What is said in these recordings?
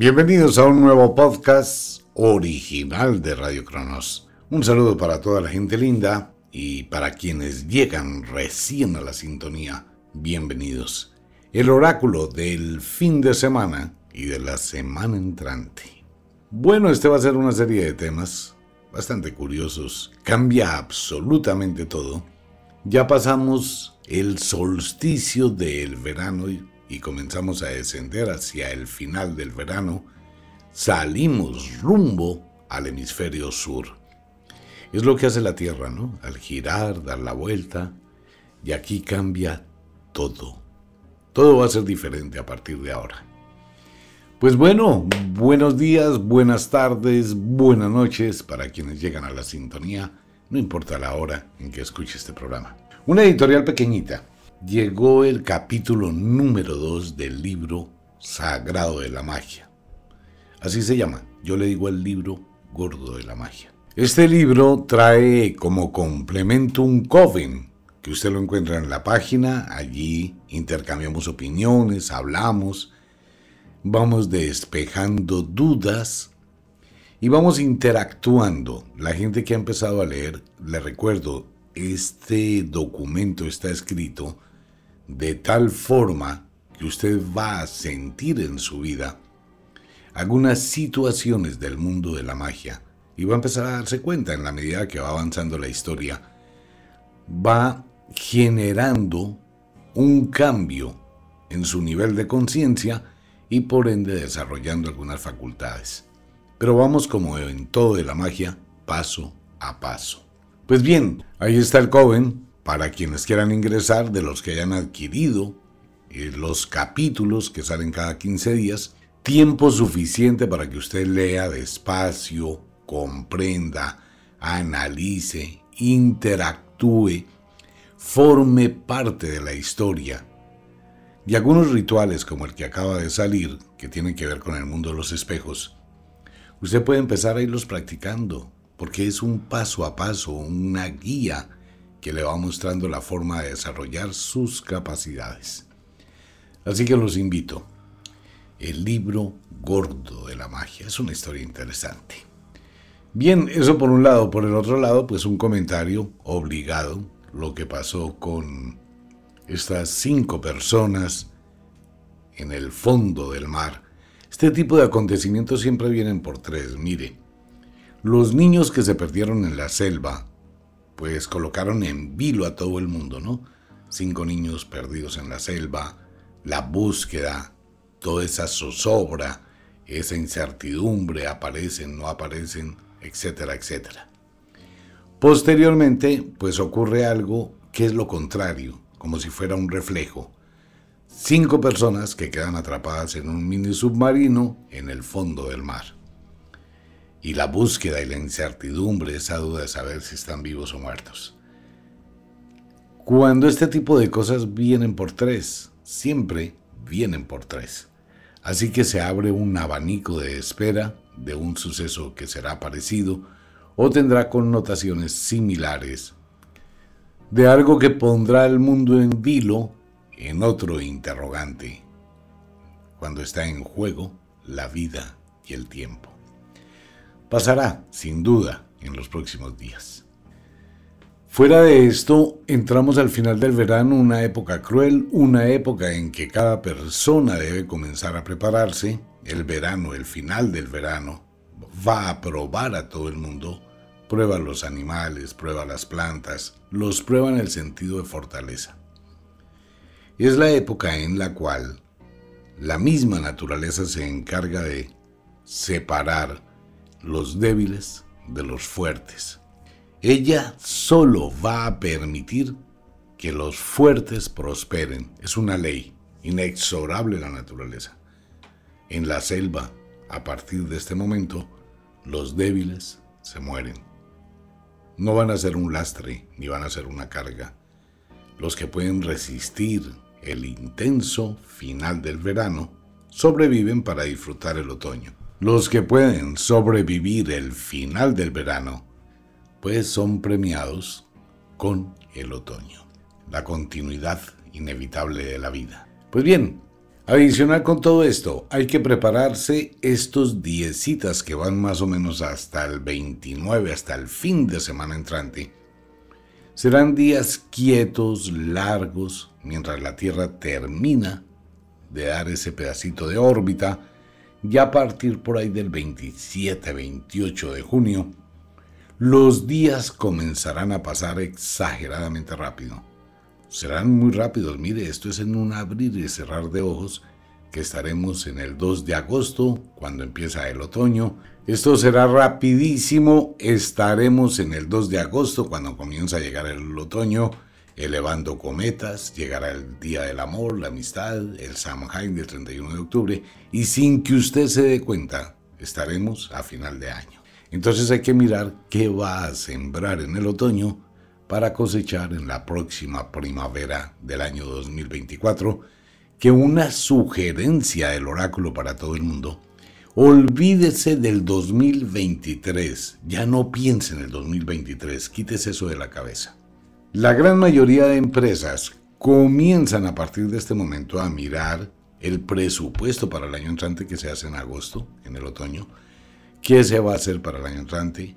Bienvenidos a un nuevo podcast original de Radio Cronos. Un saludo para toda la gente linda y para quienes llegan recién a la sintonía. Bienvenidos. El oráculo del fin de semana y de la semana entrante. Bueno, este va a ser una serie de temas bastante curiosos. Cambia absolutamente todo. Ya pasamos el solsticio del verano y y comenzamos a descender hacia el final del verano, salimos rumbo al hemisferio sur. Es lo que hace la Tierra, ¿no? Al girar, dar la vuelta, y aquí cambia todo. Todo va a ser diferente a partir de ahora. Pues bueno, buenos días, buenas tardes, buenas noches para quienes llegan a la sintonía, no importa la hora en que escuche este programa. Una editorial pequeñita, llegó el capítulo número 2 del libro Sagrado de la Magia. Así se llama, yo le digo el libro gordo de la magia. Este libro trae como complemento un coven, que usted lo encuentra en la página, allí intercambiamos opiniones, hablamos, vamos despejando dudas y vamos interactuando. La gente que ha empezado a leer, le recuerdo, este documento está escrito de tal forma que usted va a sentir en su vida algunas situaciones del mundo de la magia y va a empezar a darse cuenta en la medida que va avanzando la historia, va generando un cambio en su nivel de conciencia y por ende desarrollando algunas facultades. Pero vamos como en todo de la magia, paso a paso. Pues bien, ahí está el Coven, para quienes quieran ingresar, de los que hayan adquirido eh, los capítulos que salen cada 15 días, tiempo suficiente para que usted lea despacio, comprenda, analice, interactúe, forme parte de la historia. Y algunos rituales como el que acaba de salir, que tienen que ver con el mundo de los espejos, usted puede empezar a irlos practicando, porque es un paso a paso, una guía que le va mostrando la forma de desarrollar sus capacidades. Así que los invito. El libro gordo de la magia es una historia interesante. Bien, eso por un lado. Por el otro lado, pues un comentario obligado, lo que pasó con estas cinco personas en el fondo del mar. Este tipo de acontecimientos siempre vienen por tres. Mire, los niños que se perdieron en la selva pues colocaron en vilo a todo el mundo, ¿no? Cinco niños perdidos en la selva, la búsqueda, toda esa zozobra, esa incertidumbre, aparecen, no aparecen, etcétera, etcétera. Posteriormente, pues ocurre algo que es lo contrario, como si fuera un reflejo. Cinco personas que quedan atrapadas en un mini submarino en el fondo del mar y la búsqueda y la incertidumbre, esa duda de saber si están vivos o muertos. Cuando este tipo de cosas vienen por tres, siempre vienen por tres. Así que se abre un abanico de espera de un suceso que será parecido o tendrá connotaciones similares, de algo que pondrá el mundo en vilo en otro interrogante, cuando está en juego la vida y el tiempo pasará, sin duda, en los próximos días. Fuera de esto, entramos al final del verano, una época cruel, una época en que cada persona debe comenzar a prepararse. El verano, el final del verano, va a probar a todo el mundo. Prueba los animales, prueba las plantas, los prueba en el sentido de fortaleza. Es la época en la cual la misma naturaleza se encarga de separar los débiles de los fuertes. Ella solo va a permitir que los fuertes prosperen. Es una ley inexorable la naturaleza. En la selva, a partir de este momento, los débiles se mueren. No van a ser un lastre ni van a ser una carga. Los que pueden resistir el intenso final del verano sobreviven para disfrutar el otoño. Los que pueden sobrevivir el final del verano, pues son premiados con el otoño, la continuidad inevitable de la vida. Pues bien, Adicional con todo esto, hay que prepararse estos 10 citas que van más o menos hasta el 29, hasta el fin de semana entrante. Serán días quietos, largos, mientras la Tierra termina de dar ese pedacito de órbita. Ya a partir por ahí del 27-28 de junio, los días comenzarán a pasar exageradamente rápido serán muy rápidos. Mire, esto es en un abrir y cerrar de ojos que estaremos en el 2 de agosto, cuando empieza el otoño. Esto será rapidísimo. Estaremos en el 2 de agosto, cuando comienza a llegar el otoño, elevando cometas. Llegará el Día del Amor, la Amistad, el Samhain del 31 de octubre. Y sin que usted se dé cuenta, estaremos a final de año. Entonces hay que mirar qué va a sembrar en el otoño para cosechar en la próxima primavera del año 2024, que una sugerencia del oráculo para todo el mundo, olvídese del 2023, ya no piense en el 2023, quítese eso de la cabeza. La gran mayoría de empresas comienzan a partir de este momento a mirar el presupuesto para el año entrante que se hace en agosto, en el otoño, qué se va a hacer para el año entrante,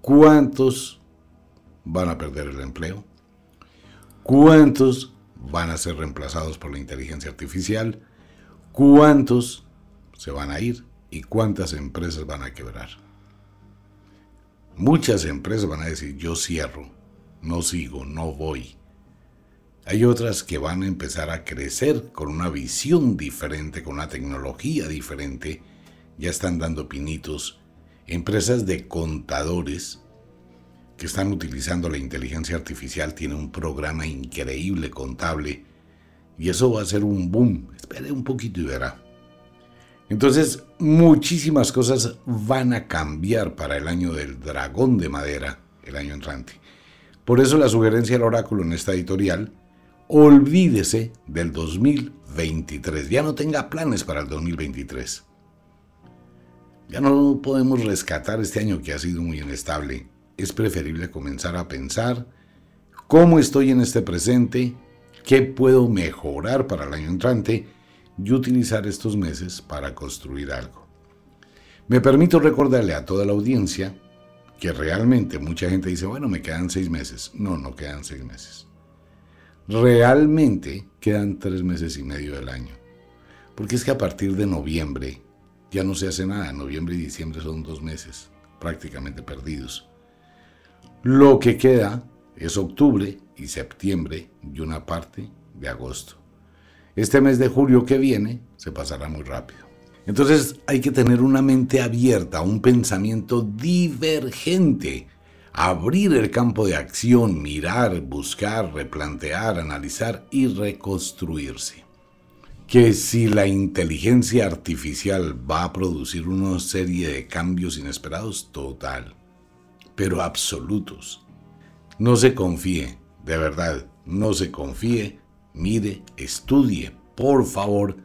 cuántos van a perder el empleo? ¿Cuántos van a ser reemplazados por la inteligencia artificial? ¿Cuántos se van a ir? ¿Y cuántas empresas van a quebrar? Muchas empresas van a decir, yo cierro, no sigo, no voy. Hay otras que van a empezar a crecer con una visión diferente, con una tecnología diferente. Ya están dando pinitos. Empresas de contadores que están utilizando la inteligencia artificial tiene un programa increíble contable y eso va a ser un boom. Espere un poquito y verá. Entonces, muchísimas cosas van a cambiar para el año del dragón de madera, el año entrante. Por eso la sugerencia del oráculo en esta editorial, olvídese del 2023, ya no tenga planes para el 2023. Ya no podemos rescatar este año que ha sido muy inestable es preferible comenzar a pensar cómo estoy en este presente, qué puedo mejorar para el año entrante y utilizar estos meses para construir algo. Me permito recordarle a toda la audiencia que realmente mucha gente dice, bueno, me quedan seis meses. No, no quedan seis meses. Realmente quedan tres meses y medio del año. Porque es que a partir de noviembre ya no se hace nada. Noviembre y diciembre son dos meses prácticamente perdidos. Lo que queda es octubre y septiembre y una parte de agosto. Este mes de julio que viene se pasará muy rápido. Entonces hay que tener una mente abierta, un pensamiento divergente, abrir el campo de acción, mirar, buscar, replantear, analizar y reconstruirse. Que si la inteligencia artificial va a producir una serie de cambios inesperados, total pero absolutos. No se confíe, de verdad, no se confíe, mire, estudie, por favor,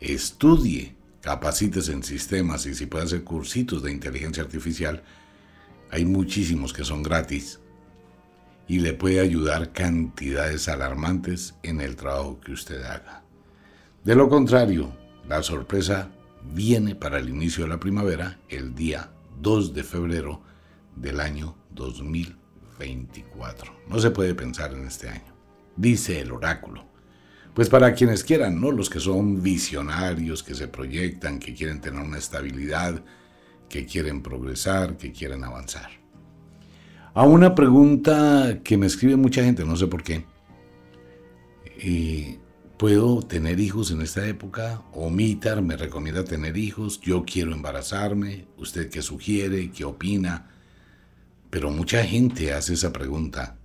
estudie, capacites en sistemas y si puede hacer cursitos de inteligencia artificial, hay muchísimos que son gratis y le puede ayudar cantidades alarmantes en el trabajo que usted haga. De lo contrario, la sorpresa viene para el inicio de la primavera el día 2 de febrero del año 2024. No se puede pensar en este año, dice el oráculo. Pues para quienes quieran, ¿no? Los que son visionarios, que se proyectan, que quieren tener una estabilidad, que quieren progresar, que quieren avanzar. A una pregunta que me escribe mucha gente, no sé por qué. Eh, ¿Puedo tener hijos en esta época? Omitar me recomienda tener hijos. Yo quiero embarazarme. ¿Usted qué sugiere? ¿Qué opina? Pero mucha gente hace esa pregunta.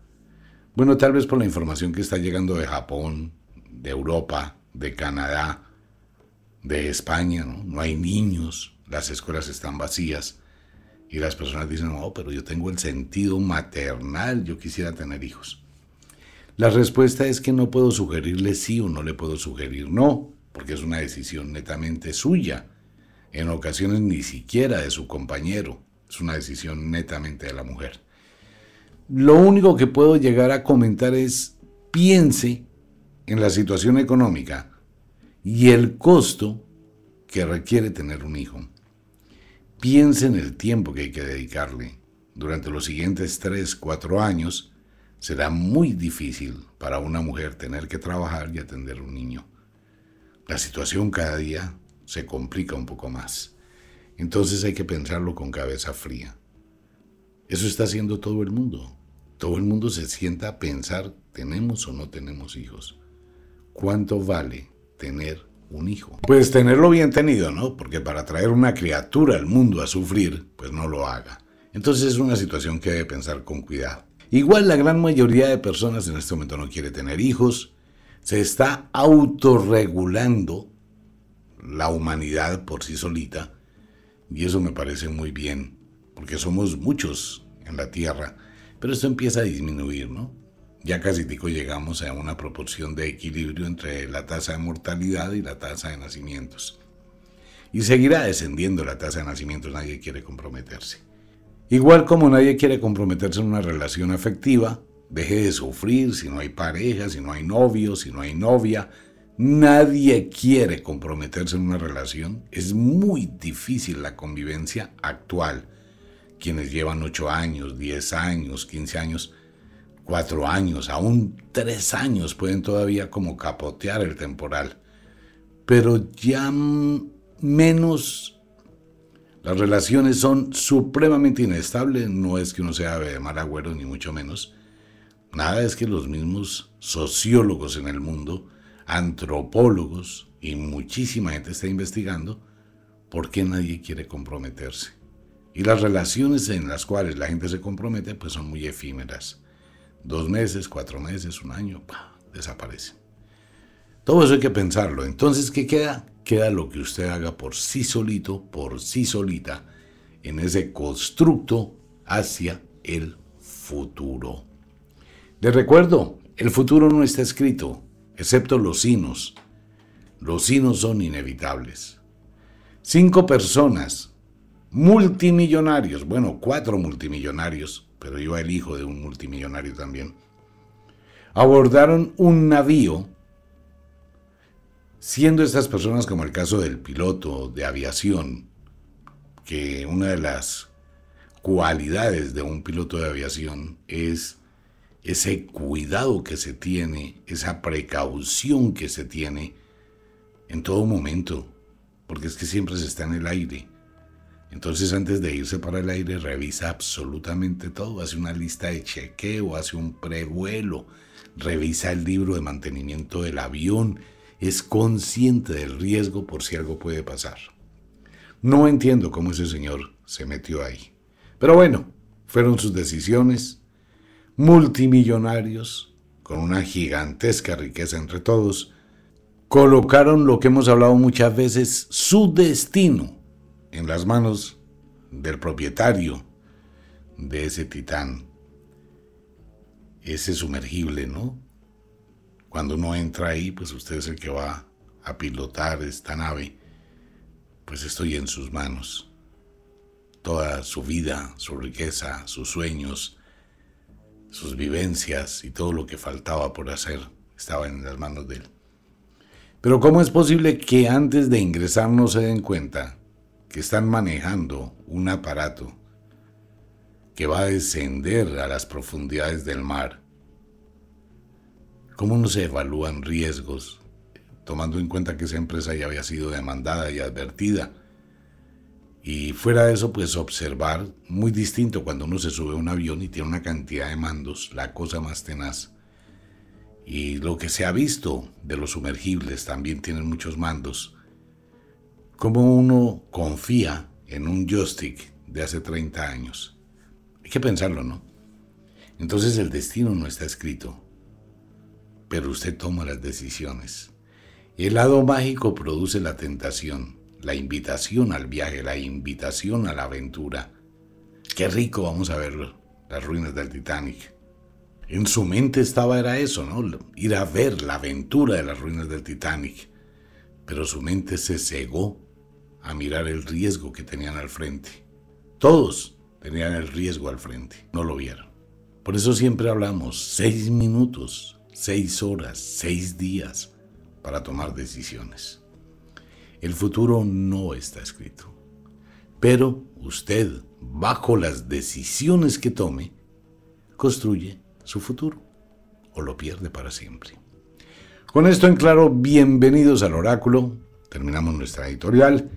Bueno, tal vez por la información que está llegando de Japón, de Europa, de Canadá, de España, ¿no? No hay niños, las escuelas están vacías y las personas dicen, no, pero yo tengo el sentido maternal, yo quisiera tener hijos. La respuesta es que no puedo sugerirle sí o no le puedo sugerir no, porque es una decisión netamente suya, en ocasiones ni siquiera de su compañero. Es una decisión netamente de la mujer. Lo único que puedo llegar a comentar es piense en la situación económica y el costo que requiere tener un hijo. Piense en el tiempo que hay que dedicarle. Durante los siguientes 3, 4 años será muy difícil para una mujer tener que trabajar y atender un niño. La situación cada día se complica un poco más. Entonces hay que pensarlo con cabeza fría. Eso está haciendo todo el mundo. Todo el mundo se sienta a pensar, ¿tenemos o no tenemos hijos? ¿Cuánto vale tener un hijo? Pues tenerlo bien tenido, ¿no? Porque para traer una criatura al mundo a sufrir, pues no lo haga. Entonces es una situación que debe pensar con cuidado. Igual la gran mayoría de personas en este momento no quiere tener hijos, se está autorregulando la humanidad por sí solita y eso me parece muy bien, porque somos muchos en la Tierra, pero esto empieza a disminuir, ¿no? Ya casi tico llegamos a una proporción de equilibrio entre la tasa de mortalidad y la tasa de nacimientos. Y seguirá descendiendo la tasa de nacimientos, nadie quiere comprometerse. Igual como nadie quiere comprometerse en una relación afectiva, deje de sufrir si no hay pareja, si no hay novio, si no hay novia, Nadie quiere comprometerse en una relación. Es muy difícil la convivencia actual. Quienes llevan 8 años, 10 años, 15 años, 4 años, aún 3 años pueden todavía como capotear el temporal. Pero ya menos las relaciones son supremamente inestables. No es que uno sea de mal agüero, ni mucho menos. Nada es que los mismos sociólogos en el mundo antropólogos y muchísima gente está investigando por qué nadie quiere comprometerse. Y las relaciones en las cuales la gente se compromete pues son muy efímeras. Dos meses, cuatro meses, un año, desaparecen. Todo eso hay que pensarlo. Entonces, ¿qué queda? Queda lo que usted haga por sí solito, por sí solita, en ese constructo hacia el futuro. Le recuerdo, el futuro no está escrito, excepto los sinos. Los sinos son inevitables. Cinco personas, multimillonarios, bueno, cuatro multimillonarios, pero yo el hijo de un multimillonario también, abordaron un navío, siendo estas personas como el caso del piloto de aviación, que una de las cualidades de un piloto de aviación es ese cuidado que se tiene, esa precaución que se tiene en todo momento, porque es que siempre se está en el aire. Entonces antes de irse para el aire revisa absolutamente todo, hace una lista de chequeo, hace un prevuelo, revisa el libro de mantenimiento del avión, es consciente del riesgo por si algo puede pasar. No entiendo cómo ese señor se metió ahí. Pero bueno, fueron sus decisiones, multimillonarios, con una gigantesca riqueza entre todos, colocaron lo que hemos hablado muchas veces, su destino en las manos del propietario de ese titán, ese sumergible, ¿no? Cuando uno entra ahí, pues usted es el que va a pilotar esta nave, pues estoy en sus manos. Toda su vida, su riqueza, sus sueños, sus vivencias y todo lo que faltaba por hacer estaba en las manos de él. Pero ¿cómo es posible que antes de ingresar no se den cuenta que están manejando un aparato que va a descender a las profundidades del mar? ¿Cómo no se evalúan riesgos, tomando en cuenta que esa empresa ya había sido demandada y advertida? Y fuera de eso, pues observar muy distinto cuando uno se sube a un avión y tiene una cantidad de mandos, la cosa más tenaz. Y lo que se ha visto de los sumergibles también tienen muchos mandos. Como uno confía en un joystick de hace 30 años. Hay que pensarlo, ¿no? Entonces el destino no está escrito, pero usted toma las decisiones. El lado mágico produce la tentación la invitación al viaje, la invitación a la aventura. Qué rico vamos a ver las ruinas del Titanic. En su mente estaba era eso, ¿no? Ir a ver la aventura de las ruinas del Titanic. Pero su mente se cegó a mirar el riesgo que tenían al frente. Todos tenían el riesgo al frente, no lo vieron. Por eso siempre hablamos seis minutos, seis horas, seis días, para tomar decisiones. El futuro no está escrito, pero usted, bajo las decisiones que tome, construye su futuro o lo pierde para siempre. Con esto en claro, bienvenidos al oráculo. Terminamos nuestra editorial.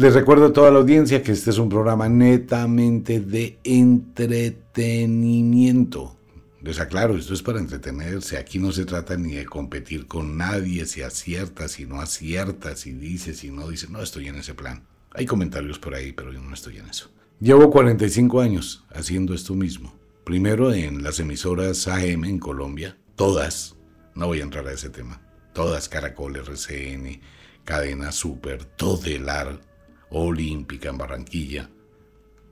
Les recuerdo a toda la audiencia que este es un programa netamente de entretenimiento. Les aclaro, esto es para entretenerse. Aquí no se trata ni de competir con nadie, si acierta, si no acierta, si dice, si no dice. No estoy en ese plan. Hay comentarios por ahí, pero yo no estoy en eso. Llevo 45 años haciendo esto mismo. Primero en las emisoras AM en Colombia, todas, no voy a entrar a ese tema, todas, Caracol, RCN, Cadena Super, Todelar, Olímpica en Barranquilla,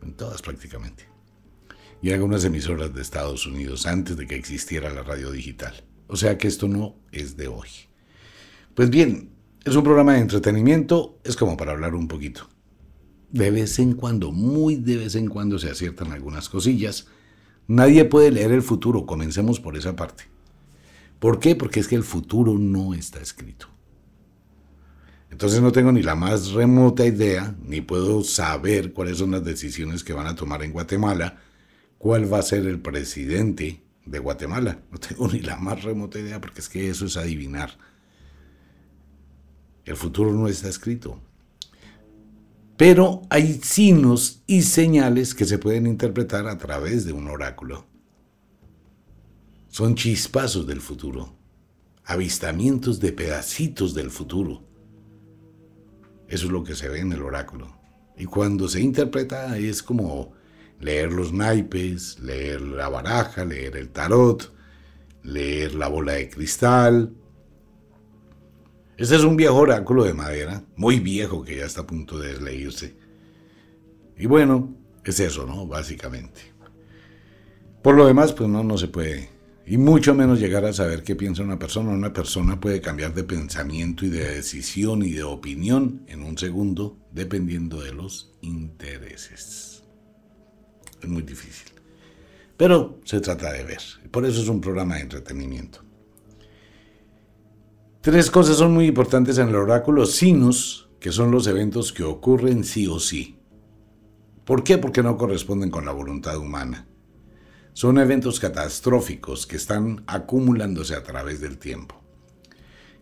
en todas prácticamente. Y algunas emisoras de Estados Unidos antes de que existiera la radio digital. O sea que esto no es de hoy. Pues bien, es un programa de entretenimiento, es como para hablar un poquito. De vez en cuando, muy de vez en cuando se aciertan algunas cosillas. Nadie puede leer el futuro, comencemos por esa parte. ¿Por qué? Porque es que el futuro no está escrito. Entonces no tengo ni la más remota idea, ni puedo saber cuáles son las decisiones que van a tomar en Guatemala, cuál va a ser el presidente de Guatemala. No tengo ni la más remota idea porque es que eso es adivinar. El futuro no está escrito. Pero hay signos y señales que se pueden interpretar a través de un oráculo. Son chispazos del futuro, avistamientos de pedacitos del futuro eso es lo que se ve en el oráculo. Y cuando se interpreta es como leer los naipes, leer la baraja, leer el tarot, leer la bola de cristal. Este es un viejo oráculo de madera, muy viejo que ya está a punto de leerse. Y bueno, es eso, ¿no? Básicamente. Por lo demás, pues no, no se puede y mucho menos llegar a saber qué piensa una persona. Una persona puede cambiar de pensamiento y de decisión y de opinión en un segundo dependiendo de los intereses. Es muy difícil. Pero se trata de ver. Por eso es un programa de entretenimiento. Tres cosas son muy importantes en el oráculo. Sinus, que son los eventos que ocurren sí o sí. ¿Por qué? Porque no corresponden con la voluntad humana. Son eventos catastróficos que están acumulándose a través del tiempo.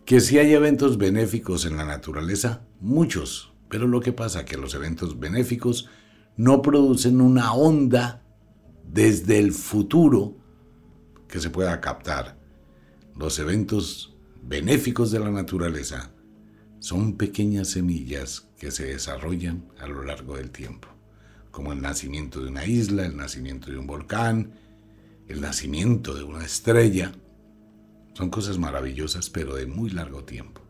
Que si hay eventos benéficos en la naturaleza, muchos, pero lo que pasa es que los eventos benéficos no producen una onda desde el futuro que se pueda captar. Los eventos benéficos de la naturaleza son pequeñas semillas que se desarrollan a lo largo del tiempo, como el nacimiento de una isla, el nacimiento de un volcán, el nacimiento de una estrella. Son cosas maravillosas, pero de muy largo tiempo.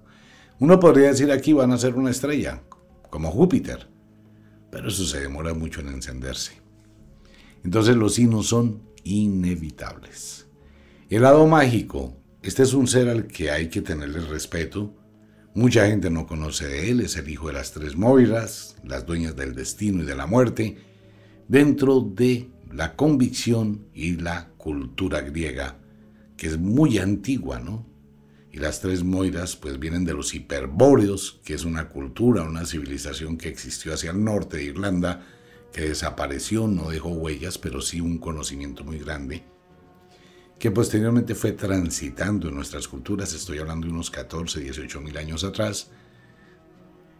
Uno podría decir aquí van a ser una estrella, como Júpiter, pero eso se demora mucho en encenderse. Entonces los signos son inevitables. El lado mágico, este es un ser al que hay que tenerle respeto. Mucha gente no conoce de él, es el hijo de las tres Moiras, las dueñas del destino y de la muerte, dentro de la convicción y la cultura griega, que es muy antigua, ¿no? Y las tres Moiras pues vienen de los hiperbóreos, que es una cultura, una civilización que existió hacia el norte de Irlanda, que desapareció, no dejó huellas, pero sí un conocimiento muy grande, que posteriormente fue transitando en nuestras culturas, estoy hablando de unos 14, 18 mil años atrás.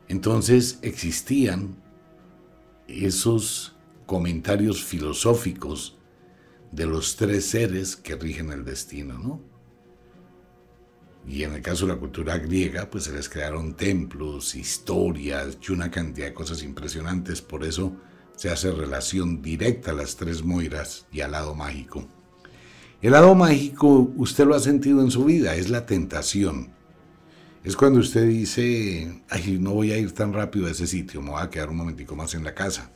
Entonces existían esos comentarios filosóficos de los tres seres que rigen el destino, ¿no? Y en el caso de la cultura griega, pues se les crearon templos, historias y una cantidad de cosas impresionantes. Por eso se hace relación directa a las tres moiras y al lado mágico. El lado mágico, usted lo ha sentido en su vida, es la tentación. Es cuando usted dice, ay, no voy a ir tan rápido a ese sitio, me voy a quedar un momentico más en la casa.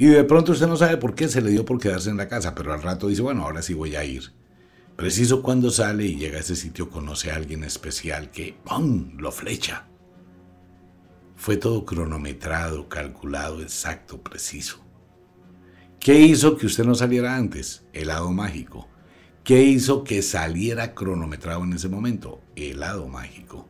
Y de pronto usted no sabe por qué se le dio por quedarse en la casa, pero al rato dice, bueno, ahora sí voy a ir. Preciso cuando sale y llega a ese sitio conoce a alguien especial que, ¡pum!, lo flecha. Fue todo cronometrado, calculado, exacto, preciso. ¿Qué hizo que usted no saliera antes? El lado mágico. ¿Qué hizo que saliera cronometrado en ese momento? Helado mágico.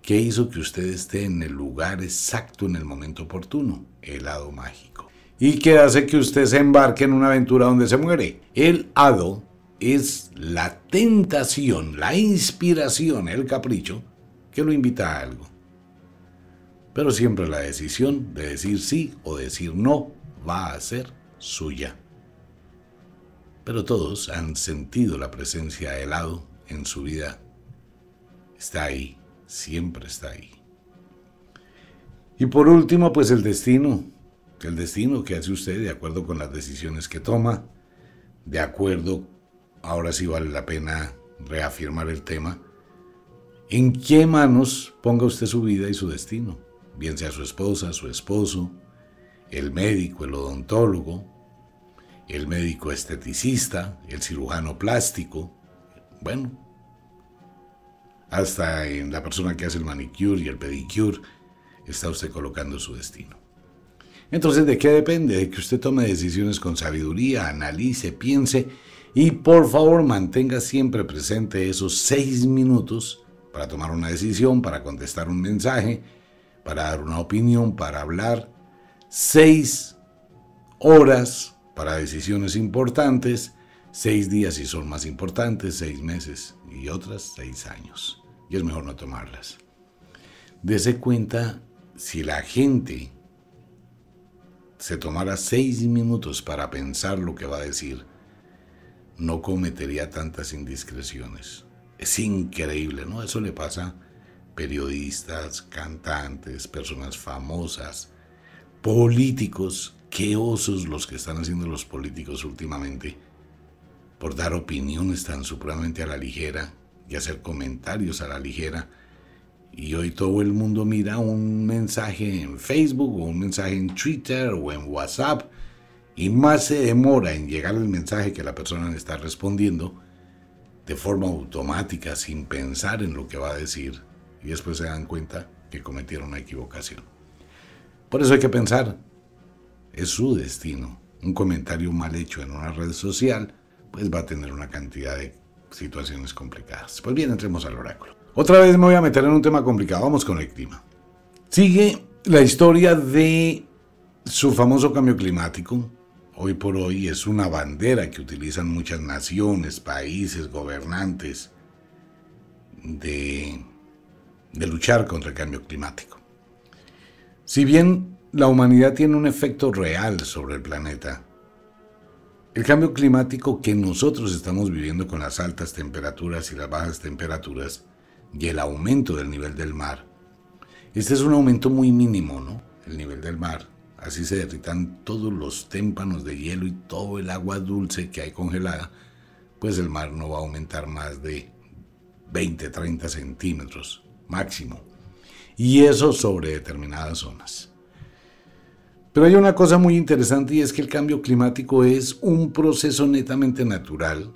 ¿Qué hizo que usted esté en el lugar exacto en el momento oportuno? Helado mágico. ¿Y qué hace que usted se embarque en una aventura donde se muere? El hado es la tentación, la inspiración, el capricho que lo invita a algo. Pero siempre la decisión de decir sí o decir no va a ser suya. Pero todos han sentido la presencia de helado en su vida. Está ahí, siempre está ahí. Y por último, pues el destino. El destino que hace usted de acuerdo con las decisiones que toma, de acuerdo, ahora sí vale la pena reafirmar el tema, en qué manos ponga usted su vida y su destino, bien sea su esposa, su esposo, el médico, el odontólogo, el médico esteticista, el cirujano plástico, bueno, hasta en la persona que hace el manicure y el pedicure, está usted colocando su destino. Entonces, ¿de qué depende? De que usted tome decisiones con sabiduría, analice, piense y por favor mantenga siempre presente esos seis minutos para tomar una decisión, para contestar un mensaje, para dar una opinión, para hablar. Seis horas para decisiones importantes, seis días si son más importantes, seis meses y otras seis años. Y es mejor no tomarlas. Dese cuenta si la gente se tomara seis minutos para pensar lo que va a decir, no cometería tantas indiscreciones. Es increíble, ¿no? Eso le pasa a periodistas, cantantes, personas famosas, políticos. Qué osos los que están haciendo los políticos últimamente por dar opiniones tan supremamente a la ligera y hacer comentarios a la ligera y hoy todo el mundo mira un mensaje en Facebook o un mensaje en Twitter o en WhatsApp y más se demora en llegar el mensaje que la persona le está respondiendo de forma automática, sin pensar en lo que va a decir, y después se dan cuenta que cometieron una equivocación. Por eso hay que pensar, es su destino. Un comentario mal hecho en una red social, pues va a tener una cantidad de situaciones complicadas. Pues bien, entremos al oráculo. Otra vez me voy a meter en un tema complicado. Vamos con el clima. Sigue la historia de su famoso cambio climático. Hoy por hoy es una bandera que utilizan muchas naciones, países, gobernantes de, de luchar contra el cambio climático. Si bien la humanidad tiene un efecto real sobre el planeta, el cambio climático que nosotros estamos viviendo con las altas temperaturas y las bajas temperaturas y el aumento del nivel del mar. Este es un aumento muy mínimo, ¿no? El nivel del mar. Así se derritan todos los témpanos de hielo y todo el agua dulce que hay congelada, pues el mar no va a aumentar más de 20, 30 centímetros máximo. Y eso sobre determinadas zonas. Pero hay una cosa muy interesante y es que el cambio climático es un proceso netamente natural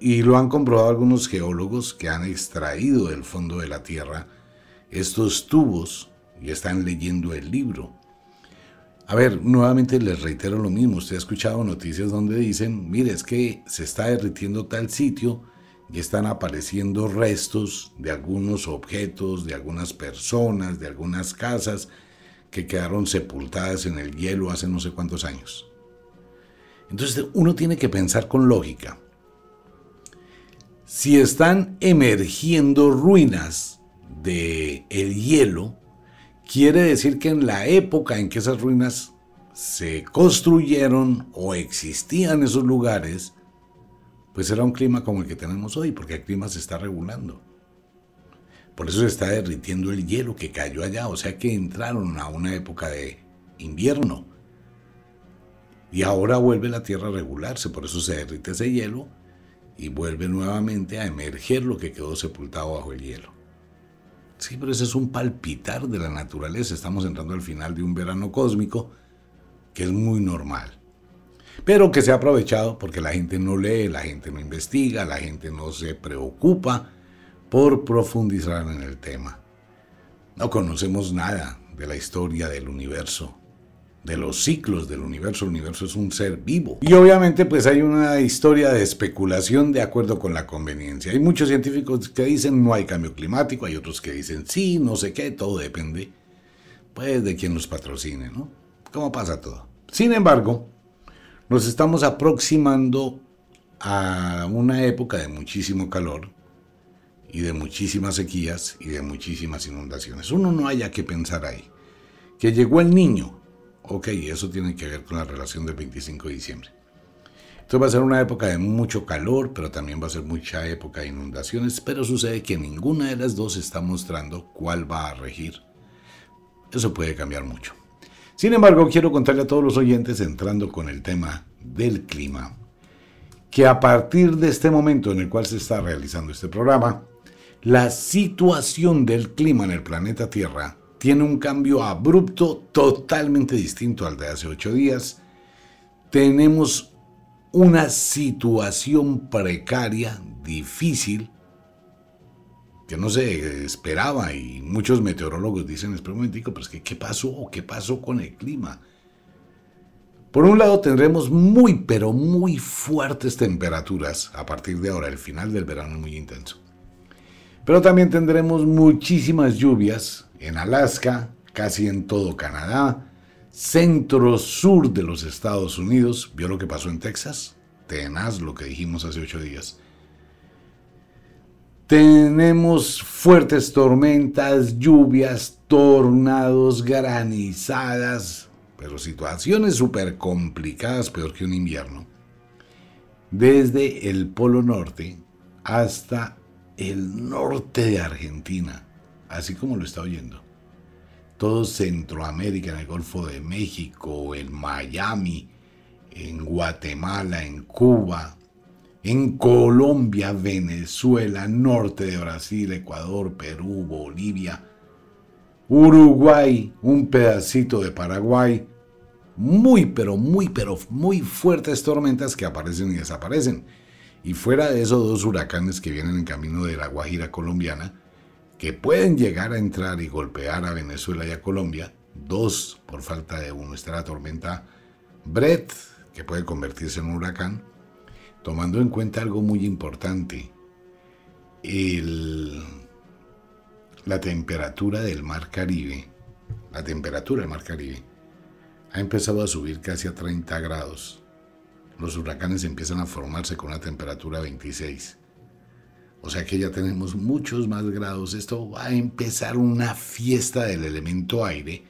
y lo han comprobado algunos geólogos que han extraído del fondo de la Tierra estos tubos y están leyendo el libro. A ver, nuevamente les reitero lo mismo. Usted ha escuchado noticias donde dicen, mire, es que se está derritiendo tal sitio y están apareciendo restos de algunos objetos, de algunas personas, de algunas casas que quedaron sepultadas en el hielo hace no sé cuántos años. Entonces uno tiene que pensar con lógica si están emergiendo ruinas de el hielo, quiere decir que en la época en que esas ruinas se construyeron o existían esos lugares, pues era un clima como el que tenemos hoy, porque el clima se está regulando. Por eso se está derritiendo el hielo que cayó allá, o sea que entraron a una época de invierno. Y ahora vuelve la Tierra a regularse, por eso se derrite ese hielo y vuelve nuevamente a emerger lo que quedó sepultado bajo el hielo. Sí, pero ese es un palpitar de la naturaleza. Estamos entrando al final de un verano cósmico que es muy normal. Pero que se ha aprovechado porque la gente no lee, la gente no investiga, la gente no se preocupa por profundizar en el tema. No conocemos nada de la historia del universo, de los ciclos del universo. El universo es un ser vivo. Y obviamente pues hay una historia de especulación de acuerdo con la conveniencia. Hay muchos científicos que dicen no hay cambio climático, hay otros que dicen sí, no sé qué, todo depende pues de quien los patrocine, ¿no? ¿Cómo pasa todo? Sin embargo, nos estamos aproximando a una época de muchísimo calor y de muchísimas sequías y de muchísimas inundaciones. Uno no haya que pensar ahí. Que llegó el niño. Ok, eso tiene que ver con la relación del 25 de diciembre. Esto va a ser una época de mucho calor, pero también va a ser mucha época de inundaciones, pero sucede que ninguna de las dos está mostrando cuál va a regir. Eso puede cambiar mucho. Sin embargo, quiero contarle a todos los oyentes, entrando con el tema del clima, que a partir de este momento en el cual se está realizando este programa, la situación del clima en el planeta Tierra tiene un cambio abrupto totalmente distinto al de hace ocho días. Tenemos una situación precaria, difícil, que no se esperaba y muchos meteorólogos dicen, espera un momentico, pero es que ¿qué pasó? ¿Qué pasó con el clima? Por un lado tendremos muy pero muy fuertes temperaturas a partir de ahora, el final del verano muy intenso. Pero también tendremos muchísimas lluvias en Alaska, casi en todo Canadá, centro-sur de los Estados Unidos. ¿Vio lo que pasó en Texas? Tenaz lo que dijimos hace ocho días. Tenemos fuertes tormentas, lluvias, tornados, granizadas, pero situaciones súper complicadas, peor que un invierno. Desde el Polo Norte hasta el norte de Argentina, así como lo está oyendo. Todo Centroamérica, en el Golfo de México, en Miami, en Guatemala, en Cuba, en Colombia, Venezuela, norte de Brasil, Ecuador, Perú, Bolivia, Uruguay, un pedacito de Paraguay, muy pero muy pero muy fuertes tormentas que aparecen y desaparecen. Y fuera de esos dos huracanes que vienen en camino de la Guajira colombiana, que pueden llegar a entrar y golpear a Venezuela y a Colombia, dos por falta de uno, está la tormenta Brett, que puede convertirse en un huracán, tomando en cuenta algo muy importante, la temperatura del mar Caribe, la temperatura del mar Caribe, ha empezado a subir casi a 30 grados los huracanes empiezan a formarse con una temperatura 26. O sea que ya tenemos muchos más grados. Esto va a empezar una fiesta del elemento aire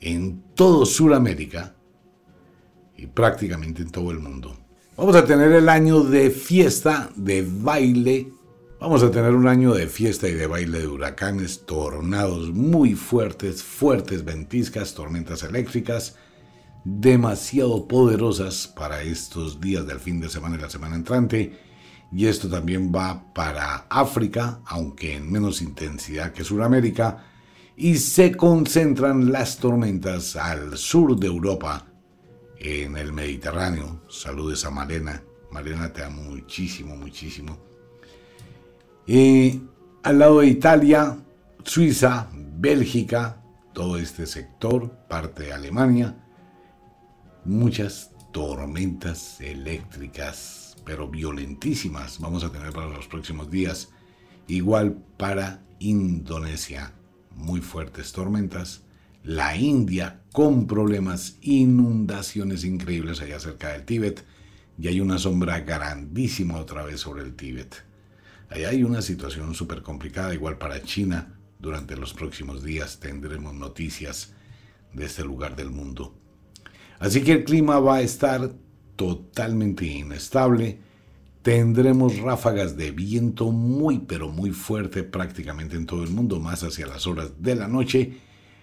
en todo Sudamérica y prácticamente en todo el mundo. Vamos a tener el año de fiesta, de baile. Vamos a tener un año de fiesta y de baile de huracanes, tornados muy fuertes, fuertes ventiscas, tormentas eléctricas demasiado poderosas para estos días del fin de semana y la semana entrante. Y esto también va para África, aunque en menos intensidad que Sudamérica. Y se concentran las tormentas al sur de Europa, en el Mediterráneo. Saludes a Malena. Malena te amo muchísimo, muchísimo. Y al lado de Italia, Suiza, Bélgica, todo este sector, parte de Alemania muchas tormentas eléctricas, pero violentísimas vamos a tener para los próximos días. Igual para Indonesia, muy fuertes tormentas. La India con problemas, inundaciones increíbles allá cerca del Tíbet. Y hay una sombra grandísima otra vez sobre el Tíbet. Allá hay una situación súper complicada, igual para China. Durante los próximos días tendremos noticias de este lugar del mundo. Así que el clima va a estar totalmente inestable. Tendremos ráfagas de viento muy pero muy fuerte prácticamente en todo el mundo, más hacia las horas de la noche.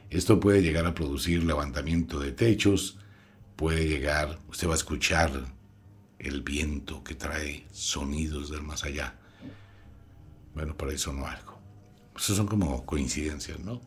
Esto puede llegar a producir levantamiento de techos, puede llegar, usted va a escuchar el viento que trae sonidos del más allá. Bueno, por eso no algo. Eso son como coincidencias, ¿no?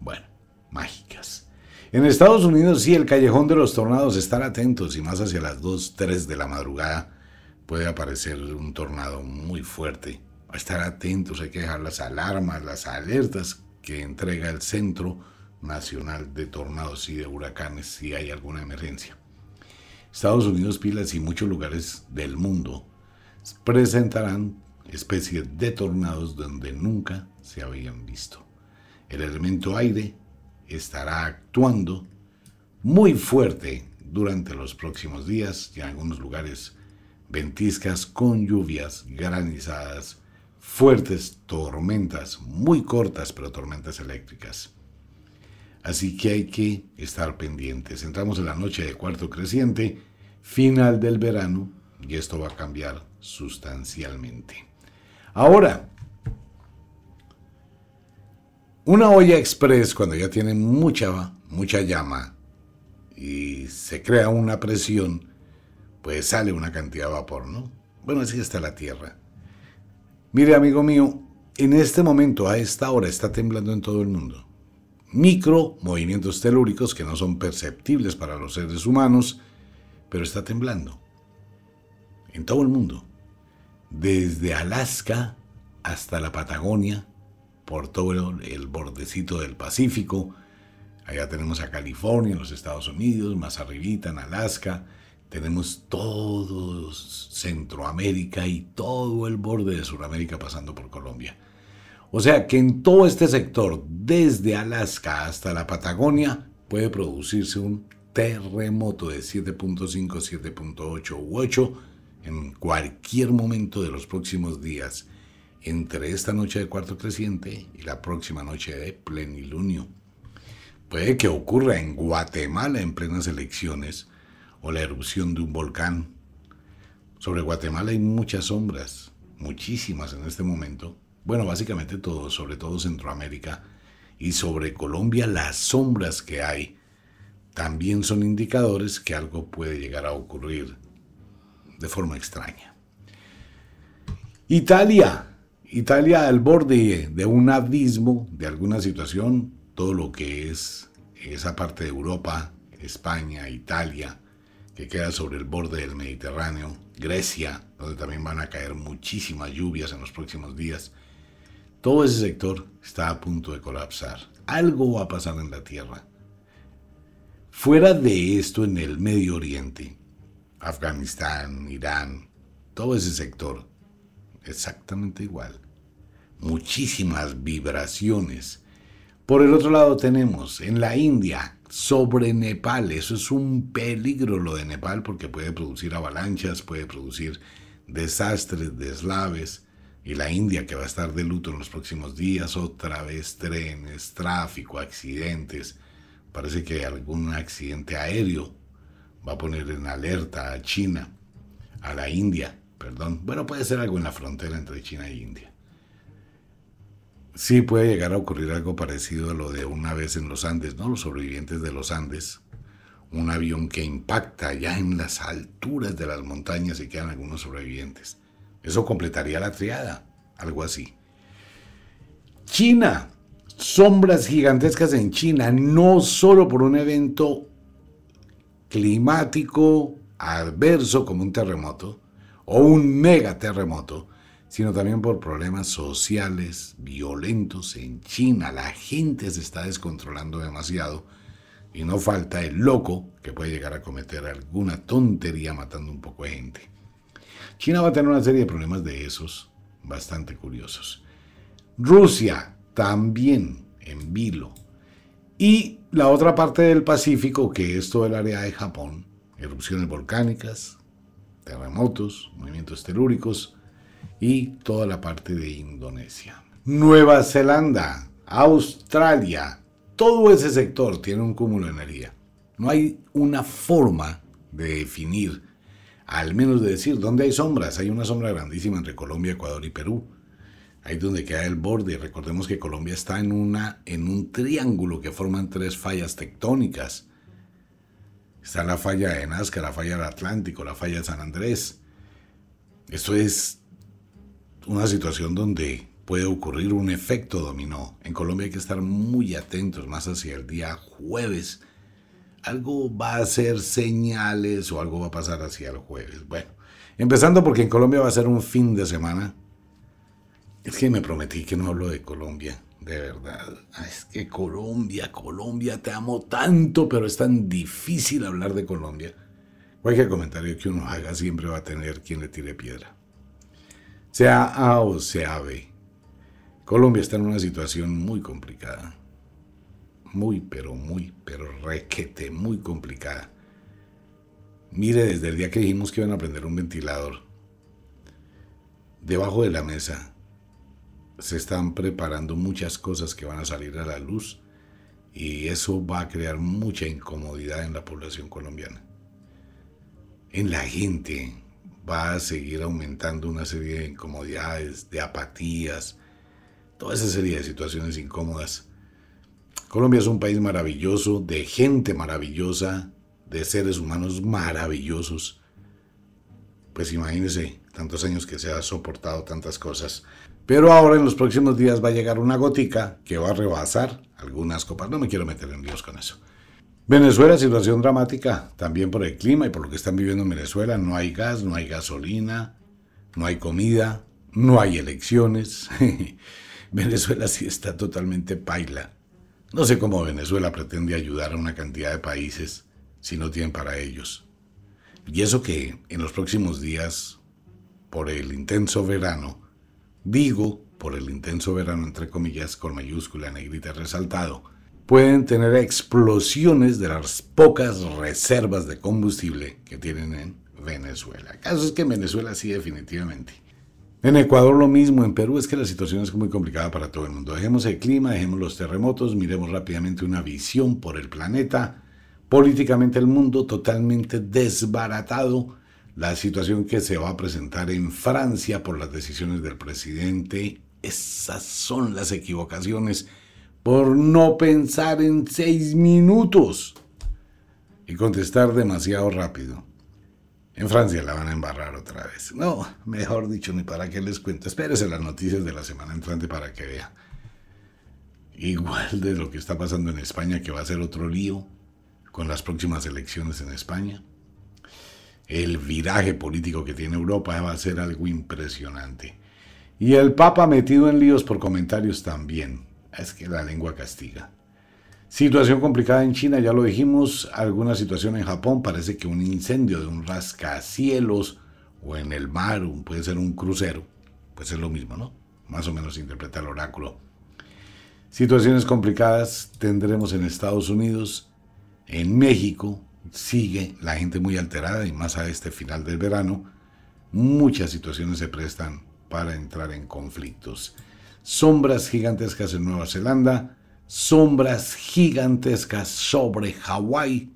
Bueno, mágicas. En Estados Unidos sí, el callejón de los tornados, estar atentos y más hacia las 2, 3 de la madrugada puede aparecer un tornado muy fuerte. Estar atentos, hay que dejar las alarmas, las alertas que entrega el Centro nacional de tornados y de huracanes si hay alguna emergencia. Estados Unidos, pilas y muchos lugares del mundo presentarán especies de tornados donde nunca se habían visto. El elemento aire estará actuando muy fuerte durante los próximos días y en algunos lugares ventiscas con lluvias, granizadas, fuertes tormentas, muy cortas pero tormentas eléctricas. Así que hay que estar pendientes. Entramos en la noche de cuarto creciente, final del verano, y esto va a cambiar sustancialmente. Ahora, una olla express cuando ya tiene mucha, mucha llama y se crea una presión, pues sale una cantidad de vapor, ¿no? Bueno, así está la Tierra. Mire, amigo mío, en este momento, a esta hora, está temblando en todo el mundo. Micro movimientos telúricos que no son perceptibles para los seres humanos, pero está temblando. En todo el mundo. Desde Alaska hasta la Patagonia, por todo el, bordecito del Pacífico. Allá tenemos a California, en los Estados Unidos, más arribita en Alaska, tenemos todo Centroamérica y todo el borde de Sudamérica pasando por Colombia. O sea que en todo este sector, desde Alaska hasta la Patagonia, puede producirse un terremoto de 7.5, 7.8 u 8 en cualquier momento de los próximos días, entre esta noche de cuarto creciente y la próxima noche de plenilunio. Puede que ocurra en Guatemala en plenas elecciones, o la erupción de un volcán. Sobre Guatemala hay muchas sombras, muchísimas en este momento. Bueno, básicamente todo, sobre todo Centroamérica. Y sobre Colombia las sombras que hay también son indicadores que algo puede llegar a ocurrir de forma extraña. Italia. Italia al borde de un abismo, de alguna situación, todo lo que es esa parte de Europa, España, Italia, que queda sobre el borde del Mediterráneo, Grecia, donde también van a caer muchísimas lluvias en los próximos días. Todo ese sector está a punto de colapsar. Algo va a pasar en la Tierra. Fuera de esto, en el Medio Oriente, Afganistán, Irán, todo ese sector, exactamente igual. Muchísimas vibraciones. Por el otro lado tenemos en la India sobre Nepal. Eso es un peligro lo de Nepal porque puede producir avalanchas, puede producir desastres, deslaves. Y la India que va a estar de luto en los próximos días, otra vez trenes, tráfico, accidentes. Parece que algún accidente aéreo va a poner en alerta a China, a la India, perdón. Bueno, puede ser algo en la frontera entre China e India. Sí puede llegar a ocurrir algo parecido a lo de una vez en los Andes, ¿no? Los sobrevivientes de los Andes. Un avión que impacta ya en las alturas de las montañas y quedan algunos sobrevivientes. Eso completaría la triada, algo así. China, sombras gigantescas en China, no solo por un evento climático adverso como un terremoto o un megaterremoto, sino también por problemas sociales violentos en China. La gente se está descontrolando demasiado y no falta el loco que puede llegar a cometer alguna tontería matando un poco de gente. China va a tener una serie de problemas de esos bastante curiosos. Rusia también en vilo. Y la otra parte del Pacífico, que es todo el área de Japón, erupciones volcánicas, terremotos, movimientos telúricos, y toda la parte de Indonesia. Nueva Zelanda, Australia, todo ese sector tiene un cúmulo de energía. No hay una forma de definir, al menos de decir dónde hay sombras. Hay una sombra grandísima entre Colombia, Ecuador y Perú. Ahí donde queda el borde. Recordemos que Colombia está en, una, en un triángulo que forman tres fallas tectónicas. Está la falla de Nazca, la falla del Atlántico, la falla de San Andrés. Esto es una situación donde puede ocurrir un efecto dominó. En Colombia hay que estar muy atentos, más hacia el día jueves. Algo va a ser señales o algo va a pasar hacia el jueves. Bueno, empezando porque en Colombia va a ser un fin de semana. Es que me prometí que no hablo de Colombia de verdad. Es que Colombia, Colombia, te amo tanto, pero es tan difícil hablar de Colombia. Cualquier comentario que uno haga siempre va a tener quien le tire piedra. Sea A o sea B. Colombia está en una situación muy complicada. Muy, pero muy, pero requete, muy complicada. Mire, desde el día que dijimos que iban a prender un ventilador, debajo de la mesa se están preparando muchas cosas que van a salir a la luz y eso va a crear mucha incomodidad en la población colombiana. En la gente va a seguir aumentando una serie de incomodidades, de apatías, toda esa serie de situaciones incómodas. Colombia es un país maravilloso, de gente maravillosa, de seres humanos maravillosos. Pues imagínense tantos años que se ha soportado tantas cosas. Pero ahora en los próximos días va a llegar una gotica que va a rebasar algunas copas. No me quiero meter en Dios con eso. Venezuela, situación dramática, también por el clima y por lo que están viviendo en Venezuela. No hay gas, no hay gasolina, no hay comida, no hay elecciones. Venezuela sí está totalmente paila. No sé cómo Venezuela pretende ayudar a una cantidad de países si no tienen para ellos. Y eso que en los próximos días, por el intenso verano, digo por el intenso verano entre comillas con mayúscula negrita resaltado, pueden tener explosiones de las pocas reservas de combustible que tienen en Venezuela. El caso es que en Venezuela sí definitivamente. En Ecuador lo mismo, en Perú es que la situación es muy complicada para todo el mundo. Dejemos el clima, dejemos los terremotos, miremos rápidamente una visión por el planeta. Políticamente el mundo totalmente desbaratado la situación que se va a presentar en Francia por las decisiones del presidente. Esas son las equivocaciones por no pensar en seis minutos y contestar demasiado rápido. En Francia la van a embarrar otra vez. No, mejor dicho, ni para qué les cuento. Espérese las noticias de la semana entrante para que vea. Igual de lo que está pasando en España, que va a ser otro lío con las próximas elecciones en España el viraje político que tiene Europa va a ser algo impresionante. Y el Papa metido en líos por comentarios también. Es que la lengua castiga. Situación complicada en China, ya lo dijimos. Alguna situación en Japón. Parece que un incendio de un rascacielos o en el mar, puede ser un crucero. Pues es lo mismo, ¿no? Más o menos interpreta el oráculo. Situaciones complicadas tendremos en Estados Unidos, en México, sigue la gente muy alterada y más a este final del verano, muchas situaciones se prestan para entrar en conflictos. Sombras gigantescas en Nueva Zelanda, sombras gigantescas sobre Hawái,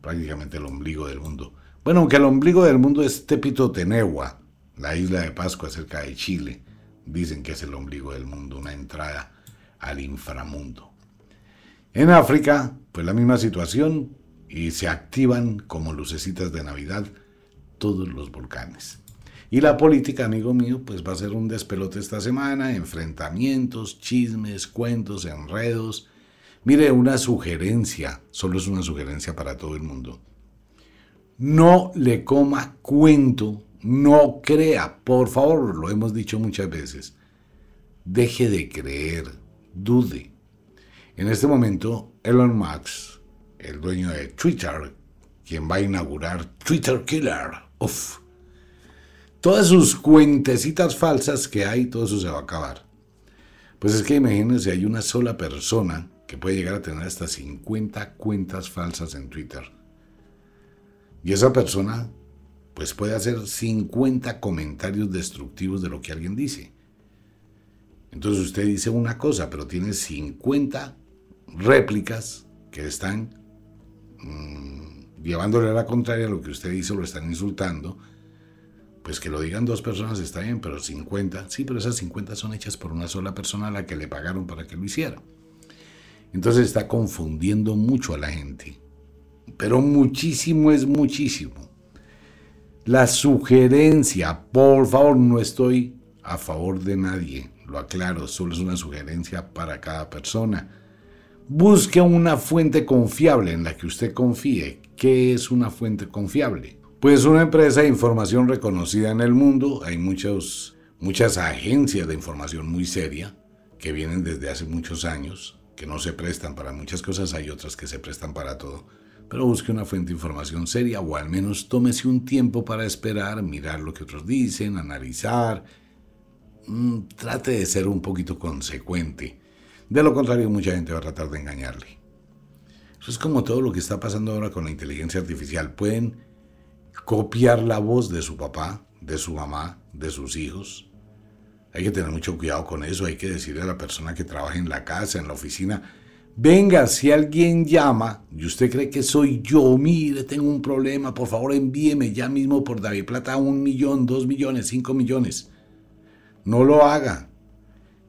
prácticamente el ombligo del mundo. Bueno, aunque el ombligo del mundo es Tepito-Tenehua, la isla de Pascua cerca de Chile. Dicen que es el ombligo del mundo, una entrada al inframundo. En África, pues la misma situación, y se activan como lucecitas de Navidad todos los volcanes. Y la política, amigo mío, pues va a ser un despelote esta semana, enfrentamientos, chismes, cuentos, enredos. Mire, una sugerencia, solo es una sugerencia para todo el mundo. No le coma cuento, no crea, por favor, lo hemos dicho muchas veces. Deje de creer, dude. En este momento, Elon Musk el dueño de Twitter, quien va a inaugurar Twitter Killer. Uf. Todas sus cuentecitas falsas que hay, todo eso se va a acabar. Pues es que imagínense, hay una sola persona que puede llegar a tener hasta 50 cuentas falsas en Twitter. Y esa persona, pues puede hacer 50 comentarios destructivos de lo que alguien dice. Entonces usted dice una cosa, pero tiene 50 réplicas que están Mm, llevándole a la contraria lo que usted hizo, lo están insultando, pues que lo digan dos personas está bien, pero 50, sí, pero esas 50 son hechas por una sola persona a la que le pagaron para que lo hiciera. Entonces está confundiendo mucho a la gente, pero muchísimo es muchísimo. La sugerencia, por favor, no estoy a favor de nadie, lo aclaro, solo es una sugerencia para cada persona Busque una fuente confiable en la que usted confíe. ¿Qué es una fuente confiable? Pues una empresa de información reconocida en el mundo. Hay muchos, muchas agencias de información muy seria que vienen desde hace muchos años, que no se prestan para muchas cosas, hay otras que se prestan para todo. Pero busque una fuente de información seria o al menos tómese un tiempo para esperar, mirar lo que otros dicen, analizar. Mm, trate de ser un poquito consecuente. De lo contrario, mucha gente va a tratar de engañarle. Eso es como todo lo que está pasando ahora con la inteligencia artificial. Pueden copiar la voz de su papá, de su mamá, de sus hijos. Hay que tener mucho cuidado con eso. Hay que decirle a la persona que trabaja en la casa, en la oficina, venga, si alguien llama y usted cree que soy yo, mire, tengo un problema, por favor envíeme ya mismo por David Plata un millón, dos millones, cinco millones. No lo haga.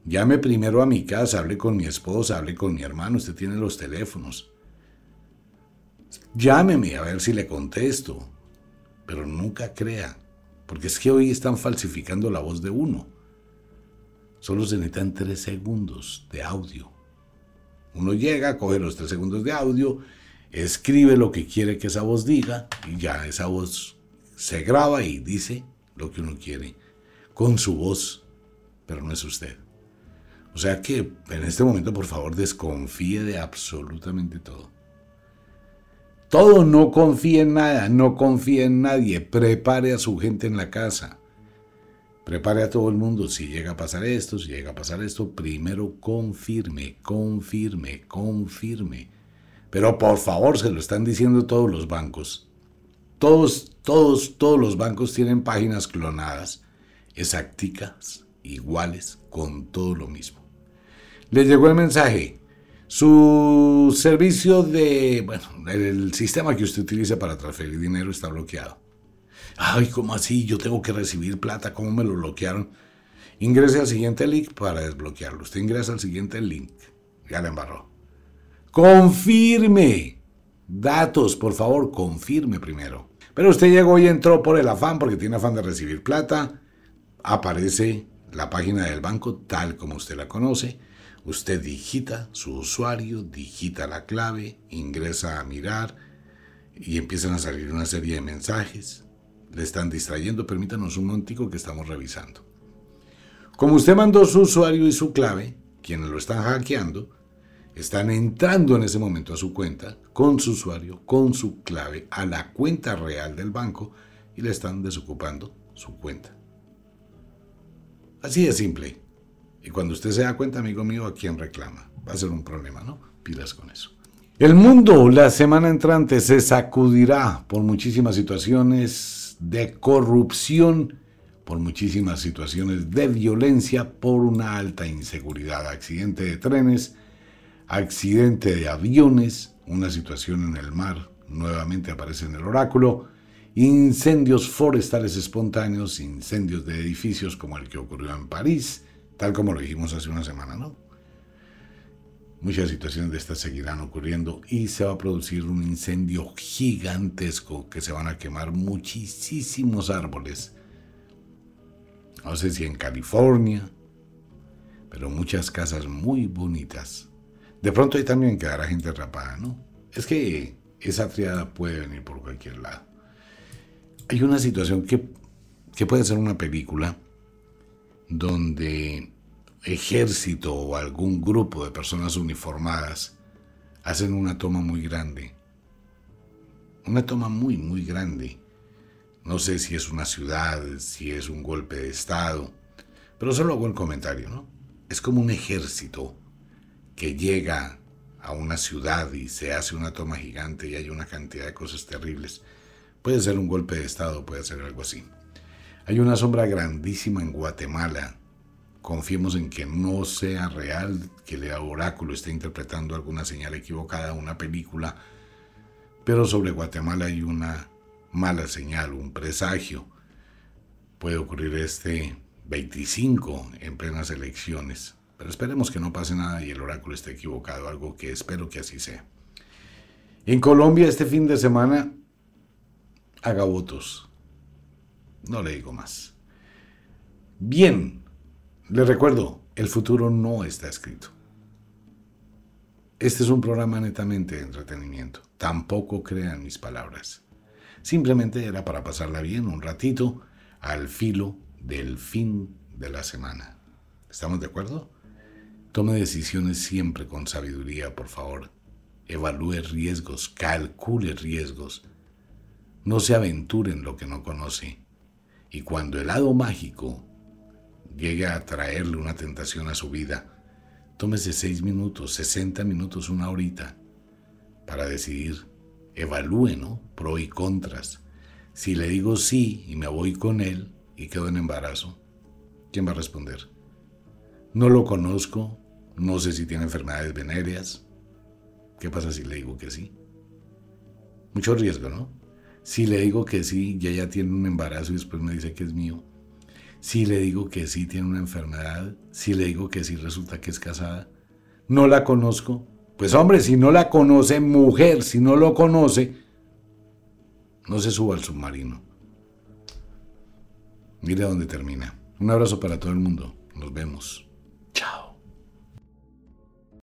Llame primero a mi casa, hable con mi esposa, hable con mi hermano, usted tiene los teléfonos. Llámeme a ver si le contesto, pero nunca crea, porque es que hoy están falsificando la voz de uno. Solo se necesitan tres segundos de audio. Uno llega, coge los tres segundos de audio, escribe lo que quiere que esa voz diga y ya esa voz se graba y dice lo que uno quiere con su voz, pero no es usted. O sea que en este momento, por favor, desconfíe de absolutamente todo. Todo, no confíe en nada, no confíe en nadie. Prepare a su gente en la casa. Prepare a todo el mundo. Si llega a pasar esto, si llega a pasar esto, primero confirme, confirme, confirme. Pero por favor, se lo están diciendo todos los bancos. Todos, todos, todos los bancos tienen páginas clonadas, exacticas, iguales, con todo lo mismo. Les llegó el mensaje. Su servicio de, bueno, el sistema que usted utiliza para transferir dinero está bloqueado. Ay, ¿cómo así? Yo tengo que recibir plata, ¿cómo me lo bloquearon? Ingrese al siguiente link para desbloquearlo. Usted ingresa al siguiente link. Ya le embarró. Confirme. Datos, por favor, confirme primero. Pero usted llegó y entró por el afán, porque tiene afán de recibir plata. Aparece la página del banco tal como usted la conoce Usted digita su usuario, digita la clave, ingresa a mirar y empiezan a salir una serie de mensajes. Le están distrayendo, permítanos un momentico que estamos revisando. Como usted mandó su usuario y su clave, quienes lo están hackeando, están entrando en ese momento a su cuenta con su usuario, con su clave, a la cuenta real del banco y le están desocupando su cuenta. Así de simple. Y cuando usted se da cuenta, amigo mío, ¿a quién reclama? Va a ser un problema, ¿no? Pilas con eso. El mundo la semana entrante se sacudirá por muchísimas situaciones de corrupción, por muchísimas situaciones de violencia, por una alta inseguridad, accidente de trenes, accidente de aviones, una situación en el mar, nuevamente aparece en el oráculo, incendios forestales espontáneos, incendios de edificios como el que ocurrió en París, tal como lo dijimos hace una semana, ¿no? Muchas situaciones de estas seguirán ocurriendo y se va a producir un incendio gigantesco que se van a quemar muchísimos árboles. No sé si en California, pero muchas casas muy bonitas. De pronto ahí también quedará gente atrapada, ¿no? Es que esa triada puede venir por cualquier lado. Hay una situación que, que puede ser una película donde ejército o algún grupo de personas uniformadas hacen una toma muy grande. Una toma muy, muy grande. No sé si es una ciudad, si es un golpe de Estado, pero solo hago el comentario, ¿no? Es como un ejército que llega a una ciudad y se hace una toma gigante y hay una cantidad de cosas terribles. Puede ser un golpe de Estado, puede ser algo así. Hay una sombra grandísima en Guatemala. Confiemos en que no sea real, que el oráculo esté interpretando alguna señal equivocada, una película, pero sobre Guatemala hay una mala señal, un presagio. Puede ocurrir este 25 en plenas elecciones, pero esperemos que no pase nada y el oráculo esté equivocado, algo que espero que así sea. En Colombia este fin de semana haga votos no le digo más. Bien, le recuerdo, el futuro no está escrito. Este es un programa netamente de entretenimiento. Tampoco crean mis palabras. Simplemente era para pasarla bien un ratito al filo del fin de la semana. ¿Estamos de acuerdo? Tome decisiones siempre con sabiduría, por favor. Evalúe riesgos, calcule riesgos. No se aventure en lo que no conoce. Y cuando el hado mágico llegue a traerle una tentación a su vida, tómese seis minutos, 60 minutos, una horita para decidir. Evalúe, ¿no? Pro y contras. Si le digo sí y me voy con él y quedo en embarazo, ¿quién va a responder? No lo conozco, no sé si tiene enfermedades venéreas. ¿Qué pasa si le digo que sí? Mucho riesgo, ¿no? Si le digo que sí, ya ya tiene un embarazo y después me dice que es mío. Si le digo que sí, tiene una enfermedad. Si le digo que sí, resulta que es casada. No la conozco. Pues hombre, si no la conoce, mujer, si no lo conoce, no se suba al submarino. Mire dónde termina. Un abrazo para todo el mundo. Nos vemos. Chao.